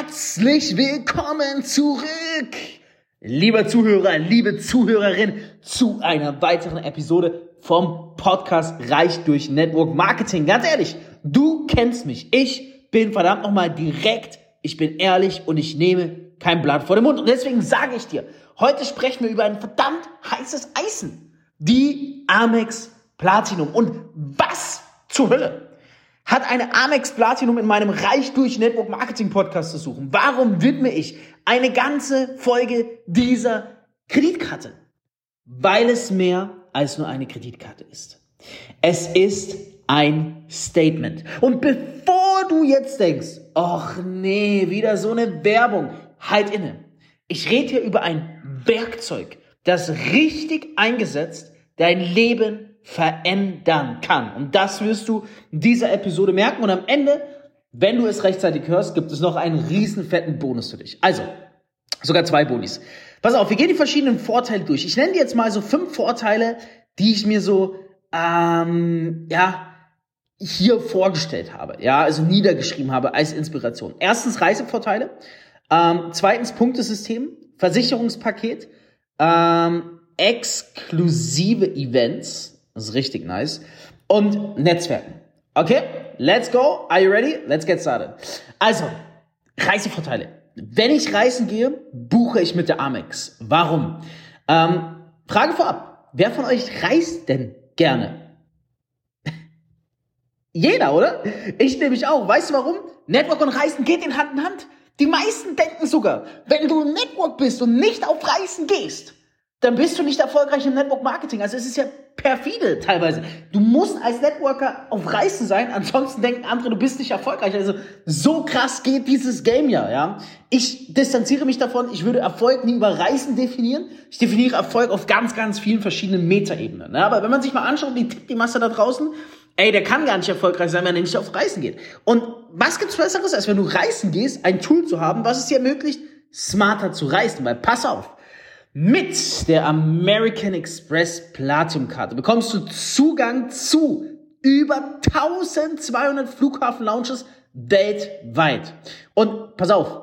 Herzlich willkommen zurück, lieber Zuhörer, liebe Zuhörerin, zu einer weiteren Episode vom Podcast Reich durch Network Marketing. Ganz ehrlich, du kennst mich. Ich bin verdammt nochmal direkt, ich bin ehrlich und ich nehme kein Blatt vor den Mund. Und deswegen sage ich dir, heute sprechen wir über ein verdammt heißes Eisen. Die Amex Platinum. Und was zur Hölle? Hat eine Amex Platinum in meinem Reich durch Network Marketing Podcast zu suchen? Warum widme ich eine ganze Folge dieser Kreditkarte? Weil es mehr als nur eine Kreditkarte ist. Es ist ein Statement. Und bevor du jetzt denkst, ach nee, wieder so eine Werbung, halt inne. Ich rede hier über ein Werkzeug, das richtig eingesetzt dein Leben verändern kann. Und das wirst du in dieser Episode merken. Und am Ende, wenn du es rechtzeitig hörst, gibt es noch einen riesen fetten Bonus für dich. Also, sogar zwei Bonis. Pass auf, wir gehen die verschiedenen Vorteile durch. Ich nenne dir jetzt mal so fünf Vorteile, die ich mir so, ähm, ja, hier vorgestellt habe, ja, also niedergeschrieben habe als Inspiration. Erstens Reisevorteile, ähm, zweitens Punktesystem, Versicherungspaket, ähm, exklusive Events, das ist richtig nice. Und Netzwerken. Okay? Let's go. Are you ready? Let's get started. Also, Reisevorteile. Wenn ich reisen gehe, buche ich mit der Amex. Warum? Ähm, Frage vorab. Wer von euch reist denn gerne? Jeder, oder? Ich nehme mich auch. Weißt du warum? Network und Reisen geht in Hand in Hand. Die meisten denken sogar, wenn du ein Network bist und nicht auf Reisen gehst, dann bist du nicht erfolgreich im Network Marketing. Also es ist ja perfide teilweise. Du musst als Networker auf Reisen sein, ansonsten denken andere, du bist nicht erfolgreich. Also so krass geht dieses Game ja, ja. Ich distanziere mich davon, ich würde Erfolg nie über Reisen definieren. Ich definiere Erfolg auf ganz, ganz vielen verschiedenen Metaebenen. Ja, aber wenn man sich mal anschaut, wie tickt die Masse da draußen, ey, der kann gar nicht erfolgreich sein, wenn er nicht auf Reisen geht. Und was gibt's Besseres, als wenn du reisen gehst, ein Tool zu haben, was es dir ermöglicht, smarter zu reisen? Weil pass auf, mit der American Express Platinum Karte bekommst du Zugang zu über 1200 Flughafen Lounges weltweit. Und pass auf,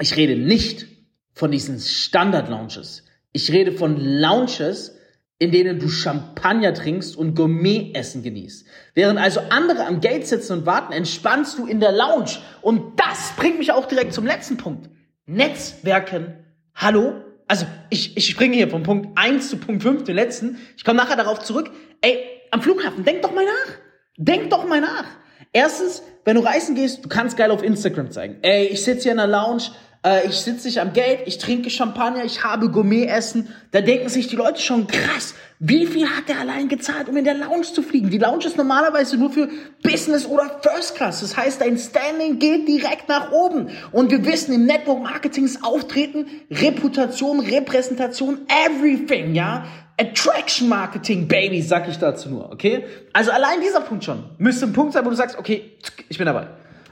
ich rede nicht von diesen Standard Lounges. Ich rede von Lounges, in denen du Champagner trinkst und Gourmet-Essen genießt. Während also andere am Gate sitzen und warten, entspannst du in der Lounge. Und das bringt mich auch direkt zum letzten Punkt. Netzwerken. Hallo? Also ich, ich springe hier von Punkt 1 zu Punkt 5, den letzten. Ich komme nachher darauf zurück. Ey, am Flughafen, denk doch mal nach. Denk doch mal nach. Erstens, wenn du reisen gehst, du kannst geil auf Instagram zeigen. Ey, ich sitze hier in der Lounge, äh, ich sitze nicht am Gate, ich trinke Champagner, ich habe Gourmet-Essen. Da denken sich die Leute schon, krass, wie viel hat der allein gezahlt, um in der Lounge zu fliegen? Die Lounge ist normalerweise nur für Business oder First Class. Das heißt, dein Standing geht direkt nach oben. Und wir wissen, im Network Marketing ist Auftreten, Reputation, Repräsentation, everything, ja? Attraction Marketing, Baby, sag ich dazu nur, okay? Also allein dieser Punkt schon müsste ein Punkt sein, wo du sagst, okay, ich bin dabei.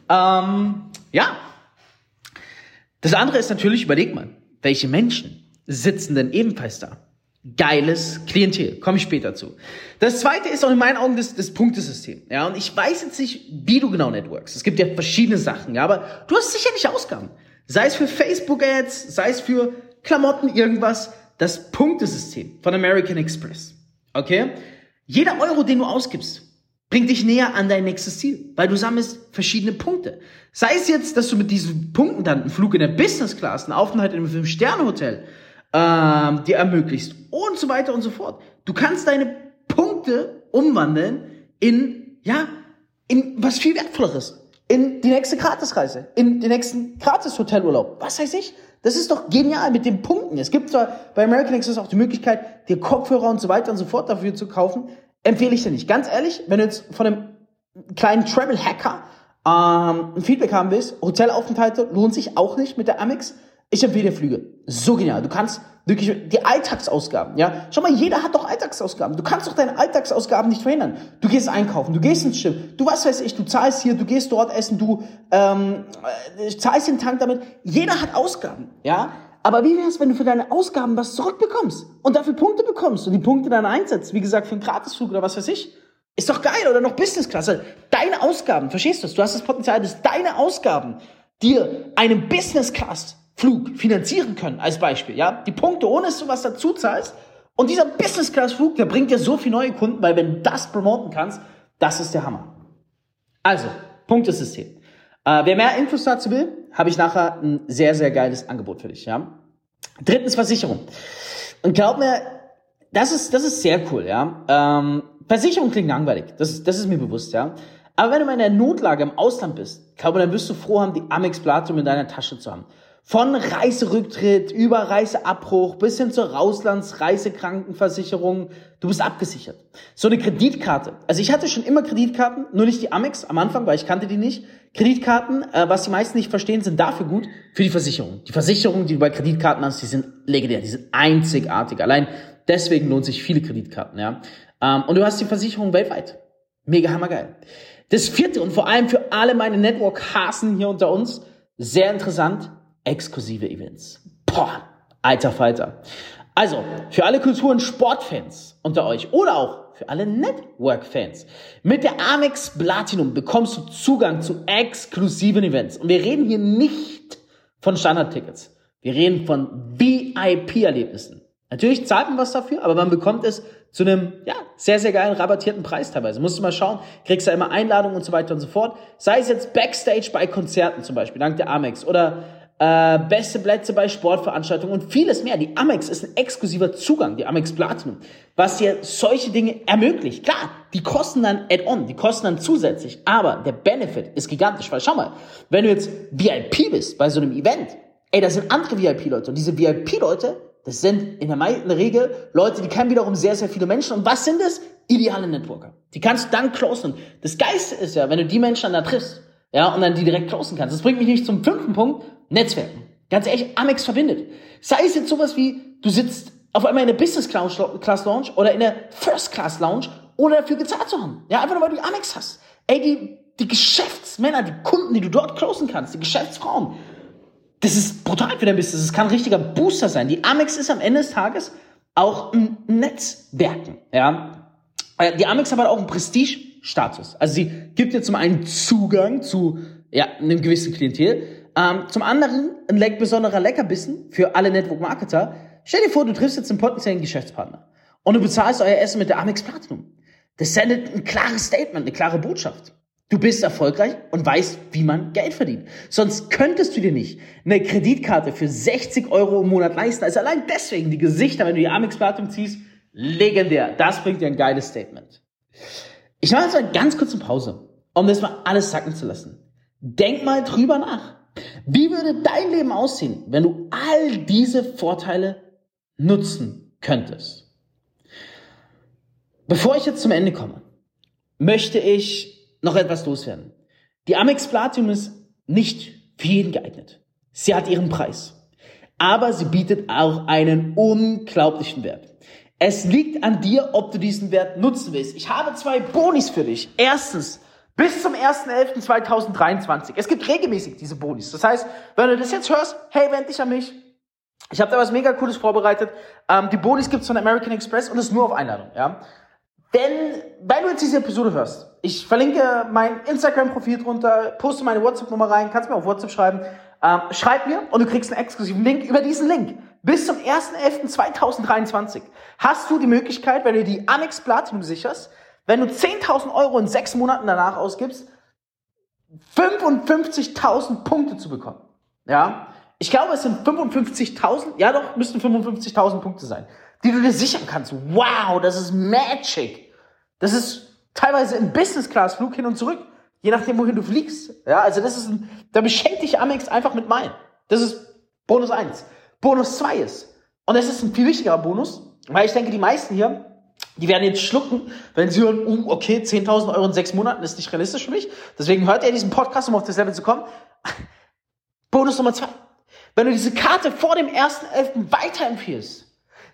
Ähm, ja, das andere ist natürlich, überleg mal, welche Menschen sitzen denn ebenfalls da? Geiles Klientel, komme ich später zu. Das zweite ist auch in meinen Augen das, das Punktesystem. Ja, und ich weiß jetzt nicht, wie du genau networks. Es gibt ja verschiedene Sachen, ja, aber du hast sicherlich Ausgaben. Sei es für Facebook-Ads, sei es für Klamotten, irgendwas. Das Punktesystem von American Express. Okay? Jeder Euro, den du ausgibst, bringt dich näher an dein nächstes Ziel, weil du sammelst verschiedene Punkte. Sei es jetzt, dass du mit diesen Punkten dann einen Flug in der Business Class, einen Aufenthalt in einem Fünf-Sterne-Hotel ähm, dir ermöglicht und so weiter und so fort. Du kannst deine Punkte umwandeln in, ja, in was viel Wertvolleres. In die nächste Gratisreise, in den nächsten Gratis-Hotelurlaub. Was weiß ich? Das ist doch genial mit den Punkten. Es gibt zwar bei American Express auch die Möglichkeit, dir Kopfhörer und so weiter und so fort dafür zu kaufen, empfehle ich dir nicht. Ganz ehrlich, wenn du jetzt von einem kleinen Travel-Hacker ähm, ein Feedback haben willst, Hotelaufenthalte lohnt sich auch nicht mit der Amex. Ich empfehle dir Flüge. So genial. Du kannst wirklich die Alltagsausgaben, ja. Schau mal, jeder hat doch Alltagsausgaben. Du kannst doch deine Alltagsausgaben nicht verhindern. Du gehst einkaufen, du gehst ins Schiff, du was weiß ich, du zahlst hier, du gehst dort essen, du ähm, äh, zahlst den Tank damit. Jeder hat Ausgaben, ja. Aber wie wär's, wenn du für deine Ausgaben was zurückbekommst und dafür Punkte bekommst und die Punkte dann einsetzt, wie gesagt, für einen Gratisflug oder was weiß ich? Ist doch geil oder noch Businessklasse. Deine Ausgaben, verstehst du das? Du hast das Potenzial, dass deine Ausgaben dir einen Business Class Flug finanzieren können, als Beispiel, ja, die Punkte, ohne dass du was dazu zahlst. Und dieser Business Class Flug, der bringt dir so viele neue Kunden, weil wenn du das promoten kannst, das ist der Hammer. Also, Punktesystem. Äh, wer mehr Infos dazu will, habe ich nachher ein sehr, sehr geiles Angebot für dich, ja. Drittens Versicherung. Und glaub mir, das ist, das ist sehr cool, ja. Ähm, Versicherung klingt langweilig, das, das ist mir bewusst, ja. Aber wenn du mal in der Notlage im Ausland bist, glaube dann wirst du froh haben, die Amex Platinum in deiner Tasche zu haben. Von Reiserücktritt über Reiseabbruch bis hin zur Rauslands-Reisekrankenversicherung. Du bist abgesichert. So eine Kreditkarte. Also ich hatte schon immer Kreditkarten, nur nicht die Amex am Anfang, weil ich kannte die nicht. Kreditkarten, äh, was die meisten nicht verstehen, sind dafür gut für die Versicherung. Die Versicherungen, die du bei Kreditkarten hast, die sind legendär, die sind einzigartig. Allein deswegen lohnt sich viele Kreditkarten, ja. Ähm, und du hast die Versicherung weltweit. Mega hammergeil. Das vierte und vor allem für alle meine Network-Hasen hier unter uns, sehr interessant, exklusive Events. Boah, alter Falter. Also, für alle Kultur- und Sportfans unter euch oder auch für alle Network-Fans. Mit der Amex Platinum bekommst du Zugang zu exklusiven Events. Und wir reden hier nicht von Standardtickets. Wir reden von VIP-Erlebnissen. Natürlich zahlt man was dafür, aber man bekommt es zu einem ja, sehr, sehr geilen rabattierten Preis teilweise. Musst du mal schauen, kriegst da immer Einladungen und so weiter und so fort. Sei es jetzt Backstage bei Konzerten zum Beispiel, dank der Amex, oder äh, beste Plätze bei Sportveranstaltungen und vieles mehr. Die Amex ist ein exklusiver Zugang, die Amex Platinum, was dir solche Dinge ermöglicht. Klar, die kosten dann add-on, die kosten dann zusätzlich, aber der Benefit ist gigantisch, weil schau mal, wenn du jetzt VIP bist bei so einem Event, ey, das sind andere VIP-Leute und diese VIP-Leute, das sind in der, Regel Leute, die kennen wiederum sehr, sehr viele Menschen. Und was sind es? Ideale Networker. Die kannst du dann closen. Das Geiste ist ja, wenn du die Menschen dann da triffst, ja, und dann die direkt closen kannst. Das bringt mich nicht zum fünften Punkt, Netzwerken. Ganz ehrlich, Amex verbindet. Sei es jetzt sowas wie, du sitzt auf einmal in der Business Class Lounge oder in der First Class Lounge, ohne dafür gezahlt zu haben. Ja, einfach nur, weil du Amex hast. Ey, die, die Geschäftsmänner, die Kunden, die du dort closen kannst, die Geschäftsfrauen, das ist brutal für dein Business. Das kann ein richtiger Booster sein. Die Amex ist am Ende des Tages auch ein Netzwerken, ja. Äh, die Amex hat aber auch einen Prestige-Status. Also sie gibt dir zum einen Zugang zu, ja, einem gewissen Klientel, ähm, zum anderen ein leck besonderer Leckerbissen für alle Network-Marketer. Stell dir vor, du triffst jetzt einen potenziellen Geschäftspartner und du bezahlst euer Essen mit der Amex Platinum. Das sendet ein klares Statement, eine klare Botschaft. Du bist erfolgreich und weißt, wie man Geld verdient. Sonst könntest du dir nicht eine Kreditkarte für 60 Euro im Monat leisten. Also allein deswegen die Gesichter, wenn du die Amex Platinum ziehst, legendär. Das bringt dir ein geiles Statement. Ich mache jetzt mal ganz kurz eine Pause, um das mal alles sacken zu lassen. Denk mal drüber nach. Wie würde dein Leben aussehen, wenn du all diese Vorteile nutzen könntest? Bevor ich jetzt zum Ende komme, möchte ich noch etwas loswerden. Die Amex Platinum ist nicht für jeden geeignet. Sie hat ihren Preis. Aber sie bietet auch einen unglaublichen Wert. Es liegt an dir, ob du diesen Wert nutzen willst. Ich habe zwei Bonis für dich. Erstens, bis zum 1.11.2023. Es gibt regelmäßig diese Bonis. Das heißt, wenn du das jetzt hörst, hey, wend dich an mich. Ich habe da was mega Cooles vorbereitet. Ähm, die Bonis gibt's von American Express und ist nur auf Einladung. Ja? Denn, wenn du jetzt diese Episode hörst, ich verlinke mein Instagram-Profil drunter, poste meine WhatsApp-Nummer rein, kannst mir auf WhatsApp schreiben. Ähm, schreib mir und du kriegst einen exklusiven Link. Über diesen Link bis zum 1.11.2023 hast du die Möglichkeit, wenn du die Amex Platinum sicherst, wenn du 10.000 Euro in sechs Monaten danach ausgibst, 55.000 Punkte zu bekommen. Ja, ich glaube, es sind 55.000, ja doch, müssten 55.000 Punkte sein, die du dir sichern kannst. Wow, das ist Magic. Das ist teilweise im Business-Class-Flug hin und zurück, je nachdem, wohin du fliegst. Ja, also das ist ein, da beschenkt dich Amex einfach mit Meilen. Das ist Bonus 1. Bonus 2 ist, und das ist ein viel wichtigerer Bonus, weil ich denke, die meisten hier die werden jetzt schlucken, wenn sie hören, uh, okay, 10.000 Euro in sechs Monaten ist nicht realistisch für mich. Deswegen hört ihr diesen Podcast, um auf das Level zu kommen. Bonus Nummer zwei. Wenn du diese Karte vor dem 1.11. weiterempfiehlst,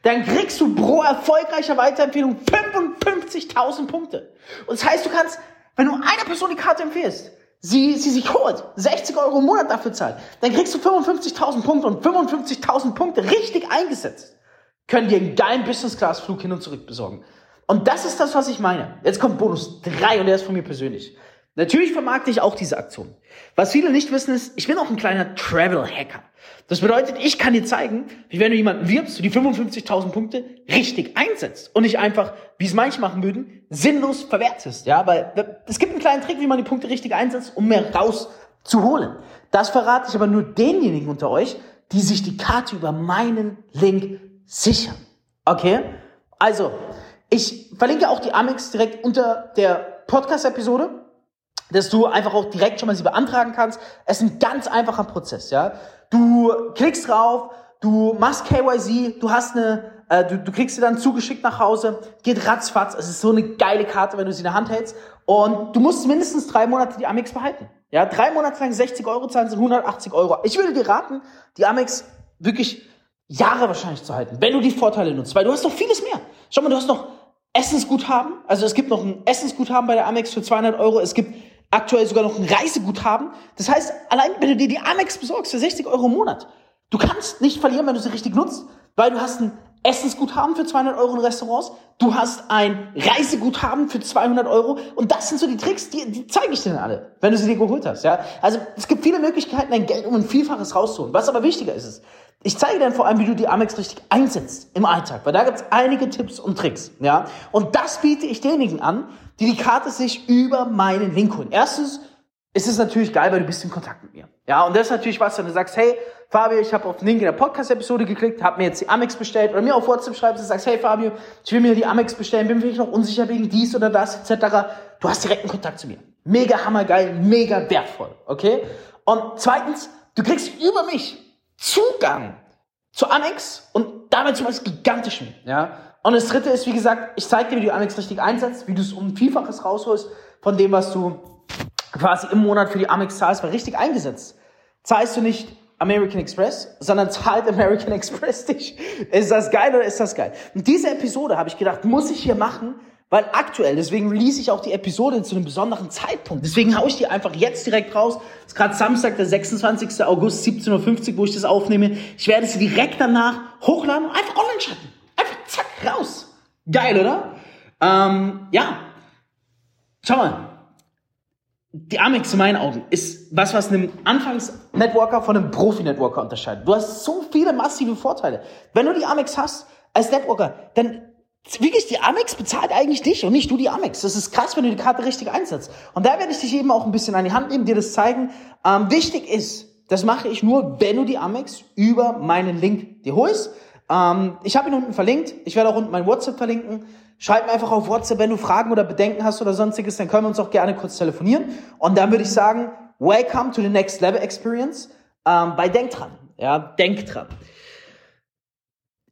dann kriegst du pro erfolgreicher Weiterempfehlung 55.000 Punkte. Und das heißt, du kannst, wenn du einer Person die Karte empfiehlst, sie, sie sich holt, 60 Euro im Monat dafür zahlt, dann kriegst du 55.000 Punkte und 55.000 Punkte richtig eingesetzt können dir einen geilen Business-Class-Flug hin und zurück besorgen. Und das ist das, was ich meine. Jetzt kommt Bonus 3 und der ist von mir persönlich. Natürlich vermarkte ich auch diese Aktion. Was viele nicht wissen ist, ich bin auch ein kleiner Travel-Hacker. Das bedeutet, ich kann dir zeigen, wie wenn du jemanden wirbst, du die 55.000 Punkte richtig einsetzt und nicht einfach, wie es manche machen würden, sinnlos verwertest. Ja, weil es gibt einen kleinen Trick, wie man die Punkte richtig einsetzt, um mehr rauszuholen. Das verrate ich aber nur denjenigen unter euch, die sich die Karte über meinen Link sichern. Okay? Also, ich verlinke auch die Amex direkt unter der Podcast-Episode dass du einfach auch direkt schon mal sie beantragen kannst. Es ist ein ganz einfacher Prozess, ja. Du klickst drauf, du machst KYC, du hast eine, äh, du, du kriegst sie dann zugeschickt nach Hause, geht ratzfatz. Es ist so eine geile Karte, wenn du sie in der Hand hältst. Und du musst mindestens drei Monate die Amex behalten. Ja, drei Monate lang 60 Euro zahlen sind 180 Euro. Ich würde dir raten, die Amex wirklich Jahre wahrscheinlich zu halten, wenn du die Vorteile nutzt, weil du hast noch vieles mehr. Schau mal, du hast noch Essensguthaben. Also es gibt noch ein Essensguthaben bei der Amex für 200 Euro. Es gibt aktuell sogar noch ein Reiseguthaben. Das heißt, allein wenn du dir die Amex besorgst für 60 Euro im Monat, du kannst nicht verlieren, wenn du sie richtig nutzt, weil du hast ein Essensguthaben für 200 Euro in Restaurants, du hast ein Reiseguthaben für 200 Euro und das sind so die Tricks, die, die zeige ich dir alle, wenn du sie dir geholt hast. Ja? Also es gibt viele Möglichkeiten, dein Geld um ein Vielfaches rauszuholen. Was aber wichtiger ist, ist, ich zeige dir dann vor allem, wie du die Amex richtig einsetzt im Alltag, weil da gibt es einige Tipps und Tricks. Ja? Und das biete ich denjenigen an, die die Karte sich über meinen Link holen. Erstens ist es natürlich geil, weil du bist in Kontakt mit mir. Ja, und das ist natürlich was, wenn du sagst, hey, Fabio, ich habe auf den Link in der Podcast-Episode geklickt, habe mir jetzt die Amex bestellt oder mir auf WhatsApp schreibst und sagst, hey Fabio, ich will mir die Amex bestellen, bin vielleicht noch unsicher wegen dies oder das, etc. Du hast direkten Kontakt zu mir. Mega hammergeil, mega wertvoll, okay? Und zweitens, du kriegst über mich Zugang zur Amex und damit zum Beispiel gigantischen, ja? Und das dritte ist, wie gesagt, ich zeige dir, wie du Amex richtig einsetzt, wie du es um Vielfaches rausholst von dem, was du quasi im Monat für die Amex zahlst, weil richtig eingesetzt. Zahlst du nicht American Express, sondern zahlt American Express dich. Ist das geil oder ist das geil? Und diese Episode habe ich gedacht, muss ich hier machen, weil aktuell, deswegen release ich auch die Episode zu einem besonderen Zeitpunkt. Deswegen haue ich die einfach jetzt direkt raus. Es ist gerade Samstag, der 26. August, 17.50 Uhr, wo ich das aufnehme. Ich werde sie direkt danach hochladen und einfach online schalten. Einfach zack, raus. Geil, oder? Ähm, ja. Schau mal die Amex in meinen Augen ist was, was einen Anfangs-Networker von einem Profi-Networker unterscheidet. Du hast so viele massive Vorteile. Wenn du die Amex hast als Networker, dann wirklich die Amex bezahlt eigentlich dich und nicht du die Amex. Das ist krass, wenn du die Karte richtig einsetzt. Und da werde ich dich eben auch ein bisschen an die Hand nehmen, dir das zeigen. Ähm, wichtig ist, das mache ich nur, wenn du die Amex über meinen Link dir holst. Ähm, ich habe ihn unten verlinkt. Ich werde auch unten mein WhatsApp verlinken. Schreib mir einfach auf WhatsApp, wenn du Fragen oder Bedenken hast oder sonstiges, dann können wir uns auch gerne kurz telefonieren. Und dann würde ich sagen, welcome to the next level experience. Ähm, bei Denk dran. Ja, denk dran.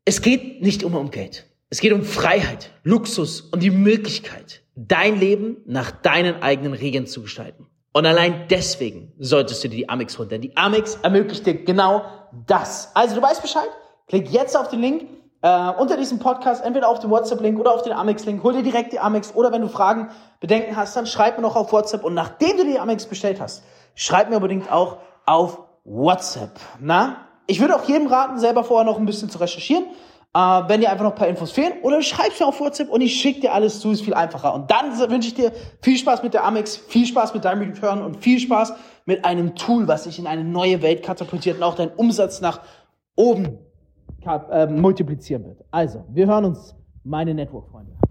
Es geht nicht immer um Geld. Es geht um Freiheit, Luxus und die Möglichkeit, dein Leben nach deinen eigenen Regeln zu gestalten. Und allein deswegen solltest du dir die Amex holen, denn die Amex ermöglicht dir genau das. Also du weißt Bescheid, klick jetzt auf den Link äh, unter diesem Podcast, entweder auf den WhatsApp-Link oder auf den Amex-Link. Hol dir direkt die Amex oder wenn du Fragen, Bedenken hast, dann schreib mir noch auf WhatsApp und nachdem du die Amex bestellt hast, schreib mir unbedingt auch auf WhatsApp. Na? Ich würde auch jedem raten, selber vorher noch ein bisschen zu recherchieren, äh, wenn dir einfach noch ein paar Infos fehlen. Oder du schreibst mir auf WhatsApp und ich schicke dir alles zu, ist viel einfacher. Und dann wünsche ich dir viel Spaß mit der Amex, viel Spaß mit deinem Return und viel Spaß mit einem Tool, was dich in eine neue Welt katapultiert und auch deinen Umsatz nach oben multiplizieren wird. Also, wir hören uns, meine Network-Freunde.